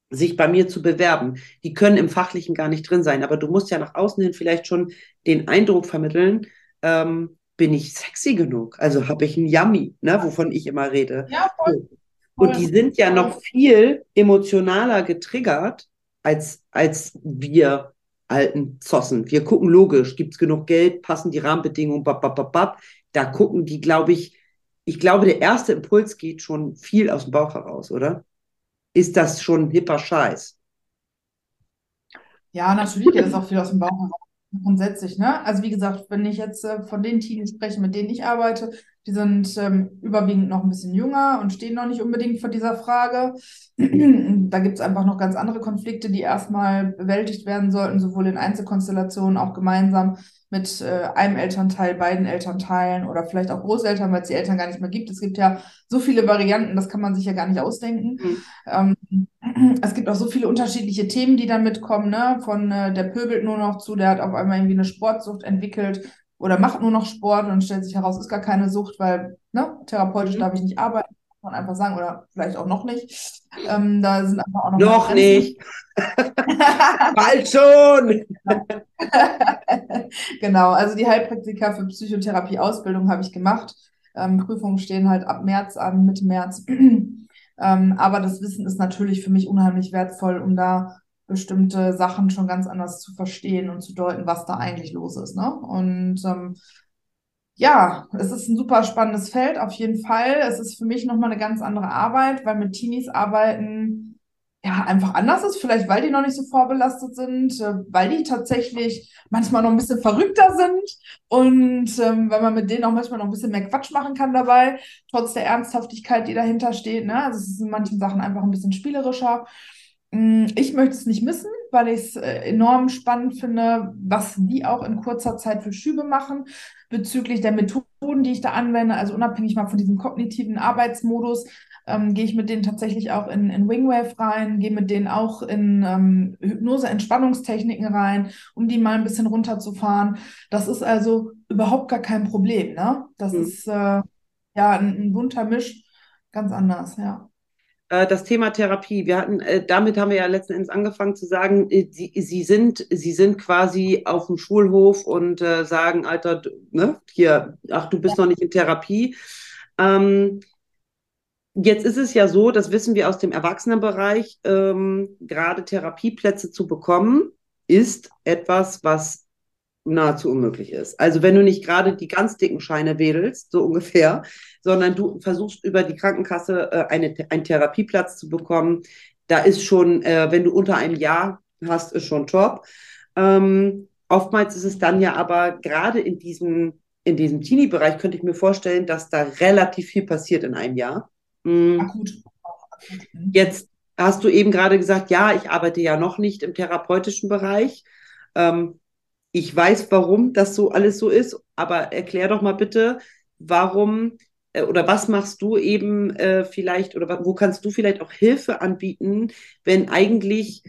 sich bei mir zu bewerben. Die können im Fachlichen gar nicht drin sein, aber du musst ja nach außen hin vielleicht schon den Eindruck vermitteln, ähm, bin ich sexy genug? Also habe ich ein Yummy, ne, wovon ich immer rede. Ja, voll. Und die sind ja noch viel emotionaler getriggert als, als wir alten Zossen. Wir gucken logisch, gibt es genug Geld, passen die Rahmenbedingungen, bap, bap, bap, bap. Da gucken die, glaube ich, ich glaube, der erste Impuls geht schon viel aus dem Bauch heraus, oder? Ist das schon hipper Scheiß? Ja, natürlich geht das auch viel aus dem Bauch heraus grundsätzlich, ne? Also wie gesagt, wenn ich jetzt äh, von den Teams spreche, mit denen ich arbeite, die sind ähm, überwiegend noch ein bisschen jünger und stehen noch nicht unbedingt vor dieser Frage. (clears throat) da gibt es einfach noch ganz andere Konflikte, die erstmal bewältigt werden sollten, sowohl in Einzelkonstellationen, auch gemeinsam mit äh, einem Elternteil, beiden Elternteilen oder vielleicht auch Großeltern, weil es die Eltern gar nicht mehr gibt. Es gibt ja so viele Varianten, das kann man sich ja gar nicht ausdenken. Mhm. Ähm, (clears throat) es gibt auch so viele unterschiedliche Themen, die da mitkommen, ne? Von äh, der pöbelt nur noch zu, der hat auf einmal irgendwie eine Sportsucht entwickelt, oder macht nur noch Sport und stellt sich heraus, ist gar keine Sucht, weil ne, therapeutisch mhm. darf ich nicht arbeiten, kann man einfach sagen, oder vielleicht auch noch nicht. Ähm, da sind einfach auch noch. Noch nicht. (laughs) Bald schon. (laughs) genau, also die Heilpraktiker für Psychotherapie-Ausbildung habe ich gemacht. Ähm, Prüfungen stehen halt ab März an, Mitte März. (clears throat) ähm, aber das Wissen ist natürlich für mich unheimlich wertvoll, um da bestimmte Sachen schon ganz anders zu verstehen und zu deuten, was da eigentlich los ist. Ne? Und ähm, ja, es ist ein super spannendes Feld, auf jeden Fall. Es ist für mich nochmal eine ganz andere Arbeit, weil mit Teenies arbeiten ja einfach anders ist, vielleicht weil die noch nicht so vorbelastet sind, äh, weil die tatsächlich manchmal noch ein bisschen verrückter sind und ähm, weil man mit denen auch manchmal noch ein bisschen mehr Quatsch machen kann dabei, trotz der Ernsthaftigkeit, die dahinter steht. Ne? Also es ist in manchen Sachen einfach ein bisschen spielerischer. Mm, ich möchte es nicht missen. Weil ich es äh, enorm spannend finde, was die auch in kurzer Zeit für Schübe machen bezüglich der Methoden, die ich da anwende. Also unabhängig mal von diesem kognitiven Arbeitsmodus, ähm, gehe ich mit denen tatsächlich auch in, in Wingwave rein, gehe mit denen auch in ähm, Hypnose-Entspannungstechniken rein, um die mal ein bisschen runterzufahren. Das ist also überhaupt gar kein Problem. Ne? Das mhm. ist äh, ja ein, ein bunter Misch, ganz anders, ja das Thema Therapie. Wir hatten, äh, damit haben wir ja letzten Endes angefangen zu sagen, äh, sie, sie sind, sie sind quasi auf dem Schulhof und äh, sagen, Alter, ne, hier, ach, du bist noch nicht in Therapie. Ähm, Jetzt ist es ja so, das wissen wir aus dem Erwachsenenbereich, ähm, gerade Therapieplätze zu bekommen, ist etwas, was nahezu unmöglich ist. Also wenn du nicht gerade die ganz dicken Scheine wedelst, so ungefähr, sondern du versuchst über die Krankenkasse äh, eine, einen Therapieplatz zu bekommen, da ist schon, äh, wenn du unter einem Jahr hast, ist schon top. Ähm, oftmals ist es dann ja aber gerade in diesem, in diesem Teenie-Bereich, könnte ich mir vorstellen, dass da relativ viel passiert in einem Jahr. Mhm. Akut. Jetzt hast du eben gerade gesagt, ja, ich arbeite ja noch nicht im therapeutischen Bereich. Ähm, ich weiß, warum das so alles so ist, aber erklär doch mal bitte, warum äh, oder was machst du eben äh, vielleicht oder wo kannst du vielleicht auch Hilfe anbieten, wenn eigentlich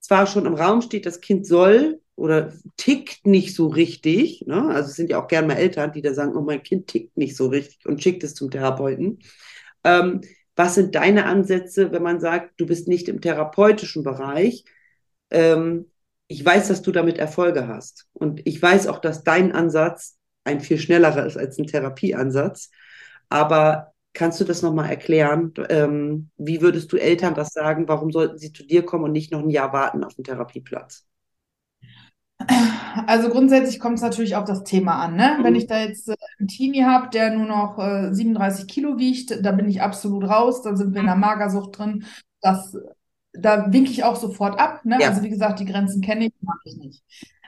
zwar schon im Raum steht, das Kind soll oder tickt nicht so richtig. Ne? Also es sind ja auch gern mal Eltern, die da sagen, oh, mein Kind tickt nicht so richtig und schickt es zum Therapeuten. Ähm, was sind deine Ansätze, wenn man sagt, du bist nicht im therapeutischen Bereich? Ähm, ich weiß, dass du damit Erfolge hast. Und ich weiß auch, dass dein Ansatz ein viel schnellerer ist als ein Therapieansatz. Aber kannst du das nochmal erklären? Ähm, wie würdest du Eltern das sagen? Warum sollten sie zu dir kommen und nicht noch ein Jahr warten auf den Therapieplatz? Also grundsätzlich kommt es natürlich auf das Thema an. Ne? Mhm. Wenn ich da jetzt äh, einen Teenie habe, der nur noch äh, 37 Kilo wiegt, da bin ich absolut raus, da sind wir in der Magersucht drin. Das, da winke ich auch sofort ab. Ne? Ja. Also wie gesagt, die Grenzen kenne ich, mag ich nicht.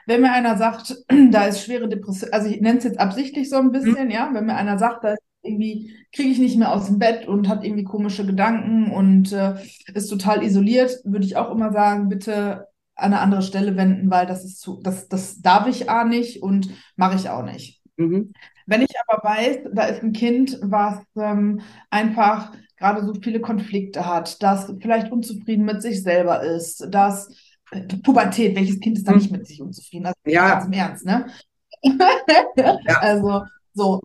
Wenn mir einer sagt, (clears throat) da ist schwere Depression, also ich nenne es jetzt absichtlich so ein bisschen, mhm. ja, wenn mir einer sagt, da ist irgendwie kriege ich nicht mehr aus dem Bett und hat irgendwie komische Gedanken und äh, ist total isoliert, würde ich auch immer sagen, bitte an eine andere Stelle wenden, weil das ist zu, das, das darf ich A nicht und mache ich auch nicht. Mhm. Wenn ich aber weiß, da ist ein Kind, was ähm, einfach gerade so viele Konflikte hat, das vielleicht unzufrieden mit sich selber ist, das Pubertät, welches Kind ist da nicht mit sich unzufrieden? Also ja. ganz im Ernst, ne? ja. (laughs) Also so,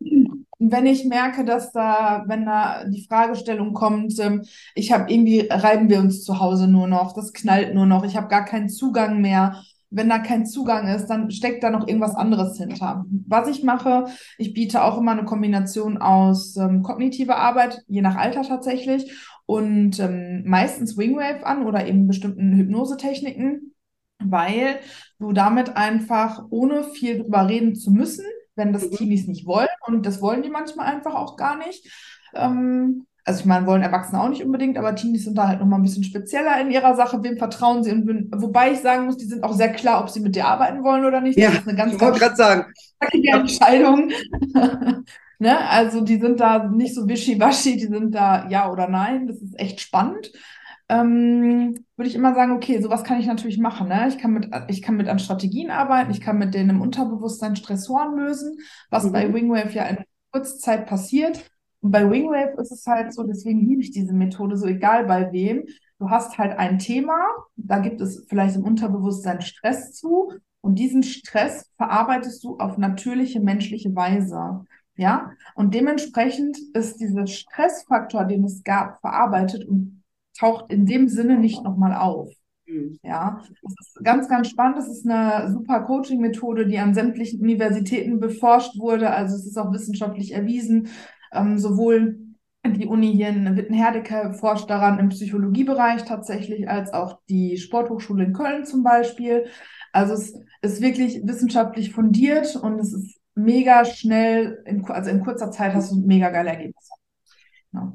wenn ich merke, dass da, wenn da die Fragestellung kommt, ähm, ich habe irgendwie, reiben wir uns zu Hause nur noch, das knallt nur noch, ich habe gar keinen Zugang mehr. Wenn da kein Zugang ist, dann steckt da noch irgendwas anderes hinter. Was ich mache, ich biete auch immer eine Kombination aus ähm, kognitiver Arbeit, je nach Alter tatsächlich, und ähm, meistens Wingwave an oder eben bestimmten Hypnosetechniken, weil du damit einfach, ohne viel drüber reden zu müssen, wenn das mhm. Teenies nicht wollen. Und das wollen die manchmal einfach auch gar nicht. Ähm, also ich meine, wollen Erwachsene auch nicht unbedingt, aber Teenies sind da halt nochmal ein bisschen spezieller in ihrer Sache. Wem vertrauen sie? Und wobei ich sagen muss, die sind auch sehr klar, ob sie mit dir arbeiten wollen oder nicht. Ja, das ist eine ganz, ich wollte gerade sagen. Entscheidung. (laughs) ne? Also die sind da nicht so wischiwaschi, die sind da ja oder nein. Das ist echt spannend ähm, würde ich immer sagen, okay, sowas kann ich natürlich machen. Ne? Ich, kann mit, ich kann mit an Strategien arbeiten, ich kann mit denen im Unterbewusstsein Stressoren lösen, was mhm. bei Wingwave ja in kurzer Zeit passiert. Und bei Wingwave ist es halt so, deswegen liebe ich diese Methode, so egal bei wem. Du hast halt ein Thema, da gibt es vielleicht im Unterbewusstsein Stress zu und diesen Stress verarbeitest du auf natürliche menschliche Weise. Ja, und dementsprechend ist dieser Stressfaktor, den es gab, verarbeitet und taucht in dem Sinne nicht nochmal auf. Mhm. Ja, das ist ganz, ganz spannend. Das ist eine super Coaching-Methode, die an sämtlichen Universitäten beforscht wurde. Also es ist auch wissenschaftlich erwiesen. Ähm, sowohl die Uni hier in Wittenherdecke forscht daran im Psychologiebereich tatsächlich, als auch die Sporthochschule in Köln zum Beispiel. Also es ist wirklich wissenschaftlich fundiert und es ist mega schnell, in, also in kurzer Zeit hast du mega geile Ergebnisse. Ja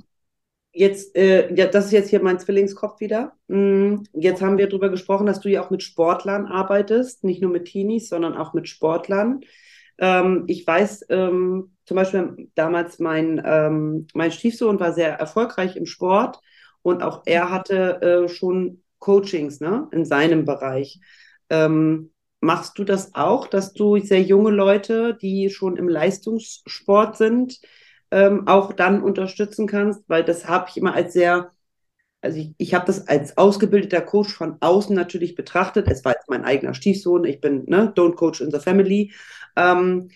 jetzt, äh, ja, das ist jetzt hier mein Zwillingskopf wieder. Mm, jetzt haben wir darüber gesprochen, dass du ja auch mit Sportlern arbeitest, nicht nur mit Teenies, sondern auch mit Sportlern. Ähm, ich weiß, ähm, zum Beispiel damals mein, ähm, mein Stiefsohn war sehr erfolgreich im Sport und auch er hatte äh, schon Coachings ne, in seinem Bereich. Ähm, machst du das auch, dass du sehr junge Leute, die schon im Leistungssport sind, ähm, auch dann unterstützen kannst? Weil das habe ich immer als sehr, also ich, ich habe das als ausgebildeter Coach von außen natürlich betrachtet. Es war jetzt mein eigener Stiefsohn, ich bin ne, Don't Coach in the Family. Ähm,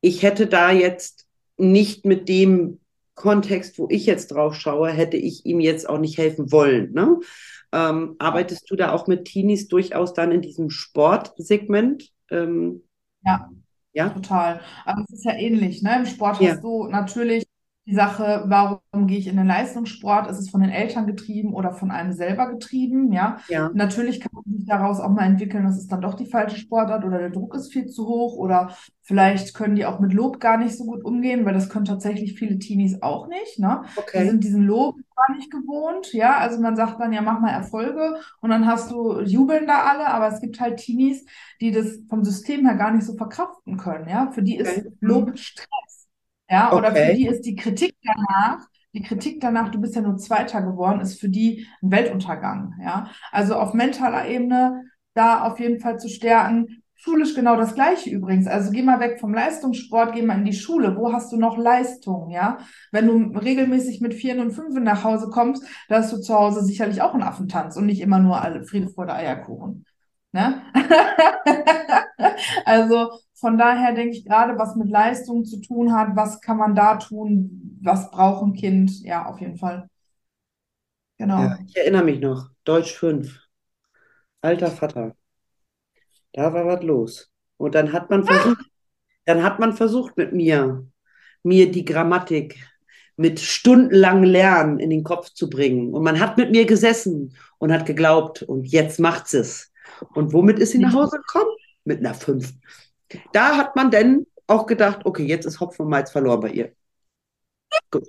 ich hätte da jetzt nicht mit dem Kontext, wo ich jetzt drauf schaue, hätte ich ihm jetzt auch nicht helfen wollen. Ne? Ähm, arbeitest du da auch mit Teenies durchaus dann in diesem Sportsegment? Ähm, ja, ja, total. Aber es ist ja ähnlich. Ne? Im Sport ja. hast du natürlich die Sache, warum gehe ich in den Leistungssport? Ist es von den Eltern getrieben oder von einem selber getrieben? Ja. ja. Natürlich kann man sich daraus auch mal entwickeln, dass es dann doch die falsche Sportart oder der Druck ist viel zu hoch oder vielleicht können die auch mit Lob gar nicht so gut umgehen, weil das können tatsächlich viele Teenies auch nicht. Ne? Okay. Die sind diesen Lob gar nicht gewohnt. Ja, also man sagt dann ja, mach mal Erfolge und dann hast du, jubeln da alle, aber es gibt halt Teenies, die das vom System her gar nicht so verkraften können. Ja, für die ist okay. Lob Stress. Ja, oder okay. für die ist die Kritik danach, die Kritik danach, du bist ja nur Zweiter geworden, ist für die ein Weltuntergang. Ja, also auf mentaler Ebene da auf jeden Fall zu stärken. Schulisch genau das Gleiche übrigens. Also geh mal weg vom Leistungssport, geh mal in die Schule. Wo hast du noch Leistung? Ja, wenn du regelmäßig mit Vieren und Fünfen nach Hause kommst, da hast du zu Hause sicherlich auch einen Affentanz und nicht immer nur alle Friede vor der Eierkuchen. Ne? (laughs) also von daher denke ich gerade, was mit Leistung zu tun hat, was kann man da tun, was braucht ein Kind, ja, auf jeden Fall. Genau. Ja, ich erinnere mich noch, Deutsch 5, alter Vater. Da war was los. Und dann hat man versucht, ah! dann hat man versucht mit mir, mir die Grammatik mit stundenlangem Lernen in den Kopf zu bringen. Und man hat mit mir gesessen und hat geglaubt, und jetzt macht es. Und womit ist sie nach Hause gekommen? Mit einer 5. Da hat man dann auch gedacht, okay, jetzt ist Hopfen und Malz verloren bei ihr. Gut.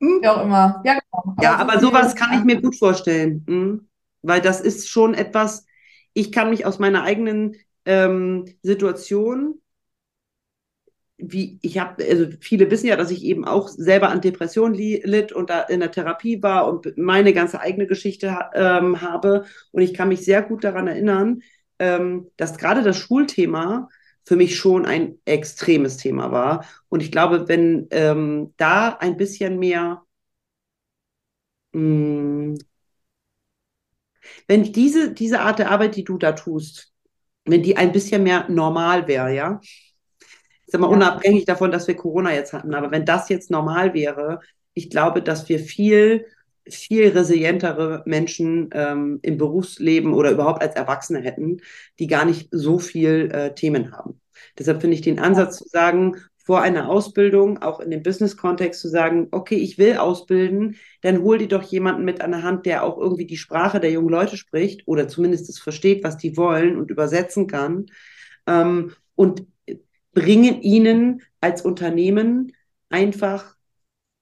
Hm? Wie auch immer. Ja, genau. aber, ja, aber sowas kann ich mir gut vorstellen. Hm? Weil das ist schon etwas, ich kann mich aus meiner eigenen ähm, Situation, wie ich habe, also viele wissen ja, dass ich eben auch selber an Depressionen litt und da in der Therapie war und meine ganze eigene Geschichte ähm, habe. Und ich kann mich sehr gut daran erinnern, ähm, dass gerade das Schulthema für mich schon ein extremes Thema war. Und ich glaube, wenn ähm, da ein bisschen mehr, mh, hm, wenn diese, diese Art der Arbeit, die du da tust, wenn die ein bisschen mehr normal wäre, ja, sag mal, ja. unabhängig davon, dass wir Corona jetzt hatten, aber wenn das jetzt normal wäre, ich glaube, dass wir viel viel resilientere Menschen ähm, im Berufsleben oder überhaupt als Erwachsene hätten, die gar nicht so viel äh, Themen haben. Deshalb finde ich den Ansatz zu sagen, vor einer Ausbildung, auch in dem Business-Kontext zu sagen, okay, ich will ausbilden, dann hol dir doch jemanden mit an der Hand, der auch irgendwie die Sprache der jungen Leute spricht oder zumindest es versteht, was die wollen und übersetzen kann ähm, und bringen ihnen als Unternehmen einfach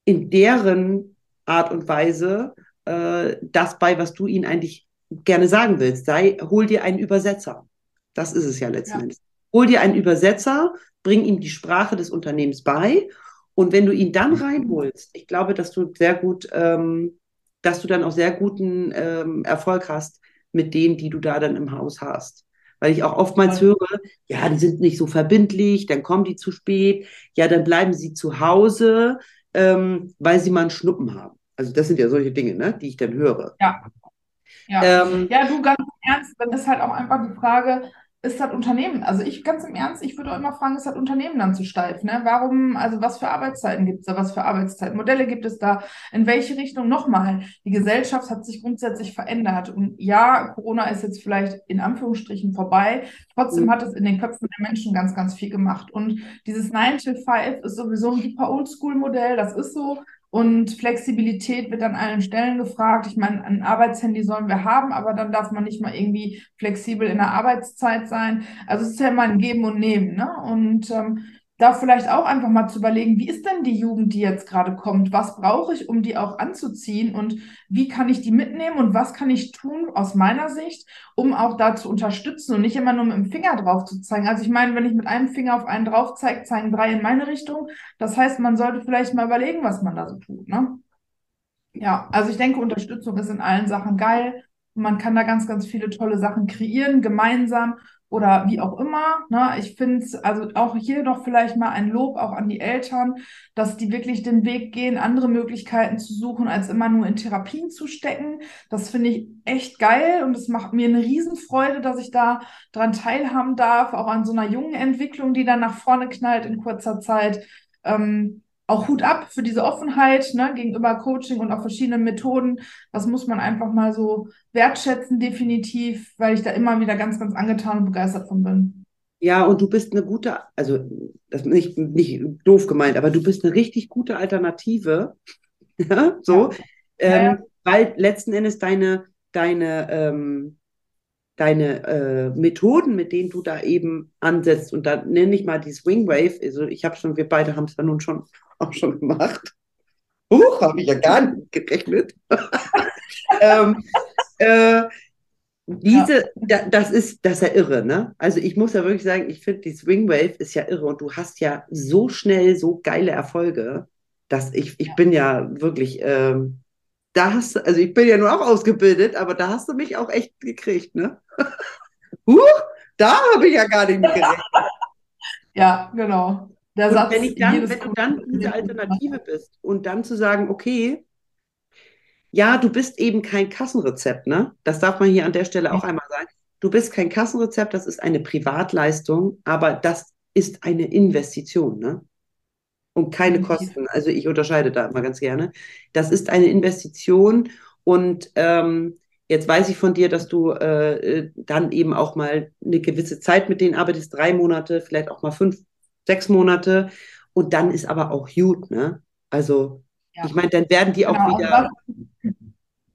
in deren Art und Weise äh, das bei, was du ihnen eigentlich gerne sagen willst. Sei, hol dir einen Übersetzer. Das ist es ja letzten ja. Endes. Hol dir einen Übersetzer, bring ihm die Sprache des Unternehmens bei. Und wenn du ihn dann reinholst, ich glaube, dass du sehr gut, ähm, dass du dann auch sehr guten ähm, Erfolg hast mit denen, die du da dann im Haus hast. Weil ich auch oftmals höre, ja, die sind nicht so verbindlich, dann kommen die zu spät, ja, dann bleiben sie zu Hause, ähm, weil sie mal einen Schnuppen haben. Also das sind ja solche Dinge, ne, die ich dann höre. Ja. Ja. Ähm, ja, du ganz im ernst, dann ist halt auch einfach die Frage, ist das Unternehmen, also ich ganz im Ernst, ich würde auch immer fragen, ist das Unternehmen dann zu steif? Ne? Warum, also was für Arbeitszeiten gibt es da, was für Arbeitszeitmodelle gibt es da, in welche Richtung nochmal? Die Gesellschaft hat sich grundsätzlich verändert und ja, Corona ist jetzt vielleicht in Anführungsstrichen vorbei, trotzdem mhm. hat es in den Köpfen der Menschen ganz, ganz viel gemacht und dieses 9 to 5 ist sowieso ein super Oldschool-Modell, das ist so, und Flexibilität wird an allen Stellen gefragt. Ich meine, ein Arbeitshandy sollen wir haben, aber dann darf man nicht mal irgendwie flexibel in der Arbeitszeit sein. Also es ist ja immer ein Geben und Nehmen. Ne? Und ähm, da vielleicht auch einfach mal zu überlegen, wie ist denn die Jugend, die jetzt gerade kommt? Was brauche ich, um die auch anzuziehen? Und wie kann ich die mitnehmen? Und was kann ich tun aus meiner Sicht, um auch da zu unterstützen und nicht immer nur mit dem Finger drauf zu zeigen? Also ich meine, wenn ich mit einem Finger auf einen drauf zeige, zeigen drei in meine Richtung. Das heißt, man sollte vielleicht mal überlegen, was man da so tut, ne? Ja, also ich denke, Unterstützung ist in allen Sachen geil. Man kann da ganz, ganz viele tolle Sachen kreieren, gemeinsam oder wie auch immer. Ne? Ich finde es, also auch hier noch vielleicht mal ein Lob auch an die Eltern, dass die wirklich den Weg gehen, andere Möglichkeiten zu suchen, als immer nur in Therapien zu stecken. Das finde ich echt geil und es macht mir eine Riesenfreude, dass ich da dran teilhaben darf, auch an so einer jungen Entwicklung, die dann nach vorne knallt in kurzer Zeit. Ähm, auch Hut ab für diese Offenheit ne, gegenüber Coaching und auch verschiedenen Methoden. Das muss man einfach mal so wertschätzen, definitiv, weil ich da immer wieder ganz, ganz angetan und begeistert von bin. Ja, und du bist eine gute, also das ist nicht, nicht doof gemeint, aber du bist eine richtig gute Alternative. ja, (laughs) so. Ja. Ähm, ja, weil letzten Endes deine, deine ähm, deine äh, Methoden, mit denen du da eben ansetzt, und da nenne ich mal die Swing Wave, also ich habe schon, wir beide haben es ja nun schon (laughs) auch schon gemacht. Huch, habe ich ja gar nicht gerechnet. (laughs) ähm, äh, diese, da, das ist, das ist ja irre, ne? Also ich muss ja wirklich sagen, ich finde, die Swing Wave ist ja irre und du hast ja so schnell so geile Erfolge, dass ich, ich bin ja wirklich, ähm, da hast du, also ich bin ja nur auch ausgebildet, aber da hast du mich auch echt gekriegt, ne? (laughs) Huch, da habe ich ja gar nicht mehr gerechnet. (laughs) Ja, genau. Der Satz, wenn, ich dann, wenn du dann diese Alternative bist und dann zu sagen, okay, ja, du bist eben kein Kassenrezept, ne? Das darf man hier an der Stelle auch einmal sagen. Du bist kein Kassenrezept, das ist eine Privatleistung, aber das ist eine Investition, ne? Und keine Kosten. Also ich unterscheide da immer ganz gerne. Das ist eine Investition und ähm, jetzt weiß ich von dir, dass du äh, dann eben auch mal eine gewisse Zeit mit denen arbeitest, drei Monate, vielleicht auch mal fünf, sechs Monate und dann ist aber auch gut, ne? Also ja. ich meine, dann werden die auch genau, wieder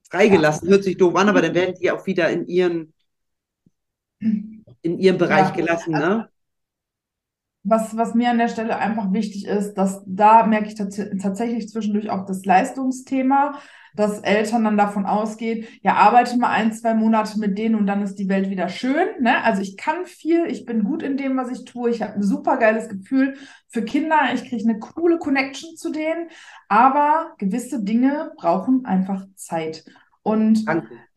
freigelassen, ja. hört sich doof an, aber dann werden die auch wieder in ihren in ihrem Bereich ja. gelassen, ne? Was, was mir an der Stelle einfach wichtig ist, dass da merke ich tats tatsächlich zwischendurch auch das Leistungsthema, dass Eltern dann davon ausgehen, ja, arbeite mal ein, zwei Monate mit denen und dann ist die Welt wieder schön. Ne? Also ich kann viel, ich bin gut in dem, was ich tue, ich habe ein super geiles Gefühl für Kinder, ich kriege eine coole Connection zu denen, aber gewisse Dinge brauchen einfach Zeit. Und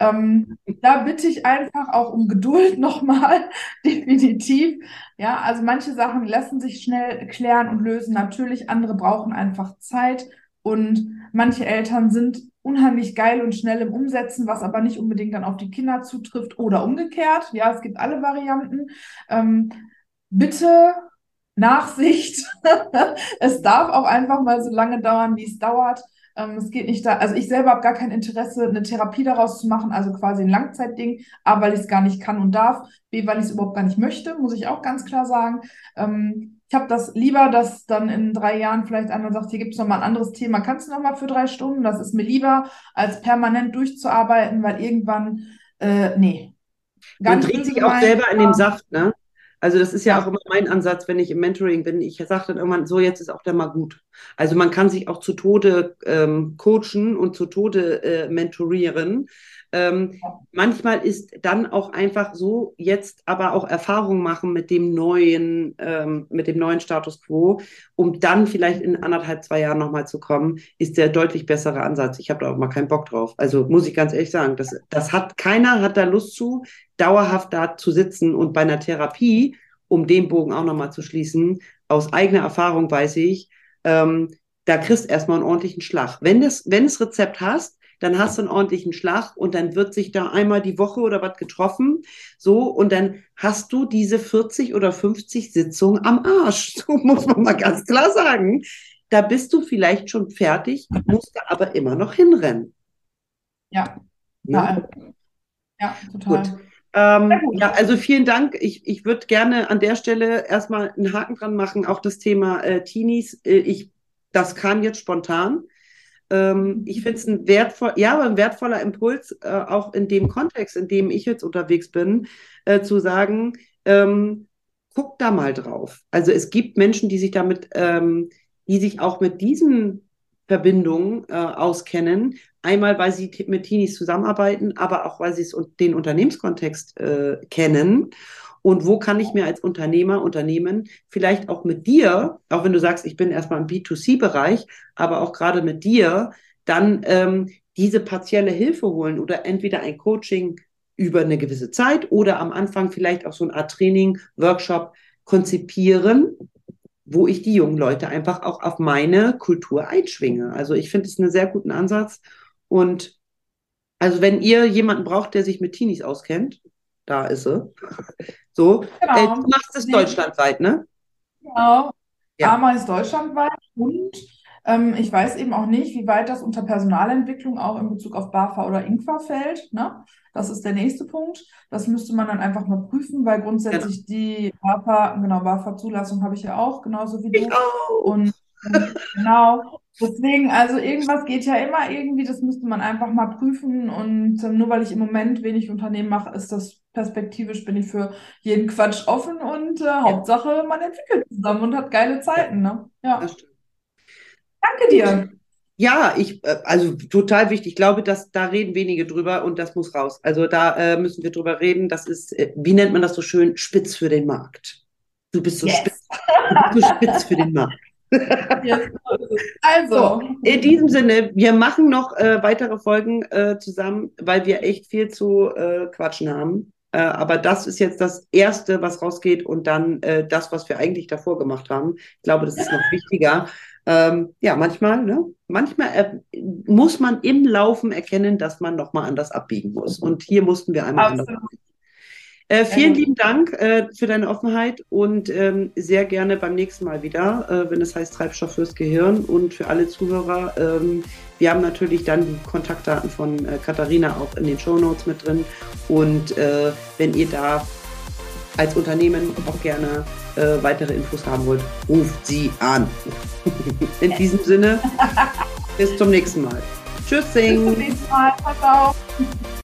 ähm, da bitte ich einfach auch um Geduld (laughs) nochmal, definitiv. Ja, also manche Sachen lassen sich schnell klären und lösen. Natürlich, andere brauchen einfach Zeit. Und manche Eltern sind unheimlich geil und schnell im Umsetzen, was aber nicht unbedingt dann auf die Kinder zutrifft oder umgekehrt. Ja, es gibt alle Varianten. Ähm, bitte Nachsicht. (laughs) es darf auch einfach mal so lange dauern, wie es dauert. Ähm, es geht nicht da, also ich selber habe gar kein Interesse, eine Therapie daraus zu machen, also quasi ein Langzeitding. A, weil ich es gar nicht kann und darf. B, weil ich es überhaupt gar nicht möchte, muss ich auch ganz klar sagen. Ähm, ich habe das lieber, dass dann in drei Jahren vielleicht einer sagt, hier gibt es nochmal ein anderes Thema, kannst du nochmal für drei Stunden? Das ist mir lieber, als permanent durchzuarbeiten, weil irgendwann, äh, nee. Man dreht sich auch selber in den Saft, ne? Also das ist ja, auch immer mein Ansatz, wenn ich im Mentoring bin. Ich sage dann irgendwann, so jetzt ist auch der mal gut. Also man kann sich auch zu Tode ähm, coachen und zu Tode äh, mentorieren. Ähm, manchmal ist dann auch einfach so jetzt aber auch Erfahrung machen mit dem neuen, ähm, mit dem neuen Status quo, um dann vielleicht in anderthalb, zwei Jahren nochmal zu kommen, ist der deutlich bessere Ansatz. Ich habe da auch mal keinen Bock drauf. Also muss ich ganz ehrlich sagen, das, das hat keiner hat da Lust zu, dauerhaft da zu sitzen und bei einer Therapie, um den Bogen auch nochmal zu schließen, aus eigener Erfahrung weiß ich, ähm, da kriegst erstmal einen ordentlichen Schlag. Wenn du wenn das Rezept hast, dann hast du einen ordentlichen Schlag und dann wird sich da einmal die Woche oder was getroffen, so, und dann hast du diese 40 oder 50 Sitzungen am Arsch. (laughs) So muss man mal ganz klar sagen. Da bist du vielleicht schon fertig, musst du aber immer noch hinrennen. Ja. Ne? Ja, total. Gut. Ähm, ja, also vielen Dank. Ich, ich würde gerne an der Stelle erstmal einen Haken dran machen, auch das Thema äh, Teenies. Äh, ich, das kam jetzt spontan. Ähm, ich finde es ein wertvoll, ja, ein wertvoller Impuls, äh, auch in dem Kontext, in dem ich jetzt unterwegs bin, äh, zu sagen, ähm, guck da mal drauf. Also es gibt Menschen, die sich damit, ähm, die sich auch mit diesen Verbindungen äh, auskennen. Einmal, weil sie mit Teenies zusammenarbeiten, aber auch, weil sie den Unternehmenskontext äh, kennen und wo kann ich mir als Unternehmer, Unternehmen vielleicht auch mit dir, auch wenn du sagst, ich bin erstmal im B2C-Bereich, aber auch gerade mit dir, dann ähm, diese partielle Hilfe holen oder entweder ein Coaching über eine gewisse Zeit oder am Anfang vielleicht auch so eine Art Training, Workshop konzipieren, wo ich die jungen Leute einfach auch auf meine Kultur einschwinge. Also ich finde es einen sehr guten Ansatz. Und also wenn ihr jemanden braucht, der sich mit Teenies auskennt, da ist sie. So, genau. äh, du machst es deutschlandweit, ne? Genau. Ja. AMA ist deutschlandweit und ähm, ich weiß eben auch nicht, wie weit das unter Personalentwicklung auch in Bezug auf BAFA oder INQUA fällt. Ne? Das ist der nächste Punkt. Das müsste man dann einfach mal prüfen, weil grundsätzlich genau. die BAFA, genau, BAFA-Zulassung habe ich ja auch, genauso wie du. Ich auch. Und genau. Deswegen, also irgendwas geht ja immer irgendwie, das müsste man einfach mal prüfen. Und äh, nur weil ich im Moment wenig Unternehmen mache, ist das perspektivisch, bin ich für jeden Quatsch offen und äh. Hauptsache, man entwickelt zusammen und hat geile Zeiten. Ne? Ja. Danke dir. Ja, ich, äh, also total wichtig. Ich glaube, dass da reden wenige drüber und das muss raus. Also da äh, müssen wir drüber reden. Das ist, äh, wie nennt man das so schön? Spitz für den Markt. Du bist so yes. spitz, du bist so spitz für den Markt. Also. So, in diesem Sinne, wir machen noch äh, weitere Folgen äh, zusammen, weil wir echt viel zu äh, quatschen haben. Äh, aber das ist jetzt das Erste, was rausgeht und dann äh, das, was wir eigentlich davor gemacht haben. Ich glaube, das ist noch wichtiger. Ähm, ja, manchmal, ne? manchmal äh, muss man im Laufen erkennen, dass man nochmal anders abbiegen muss. Und hier mussten wir einmal Absolut. anders abbiegen. Äh, vielen lieben Dank äh, für deine Offenheit und ähm, sehr gerne beim nächsten Mal wieder, äh, wenn es heißt Treibstoff fürs Gehirn. Und für alle Zuhörer, ähm, wir haben natürlich dann die Kontaktdaten von äh, Katharina auch in den Show Notes mit drin. Und äh, wenn ihr da als Unternehmen auch gerne weitere Infos haben wollt, ruft sie an. (laughs) in diesem Sinne, (laughs) bis zum nächsten Mal. Tschüss. Bis zum nächsten Mal. Pass auf.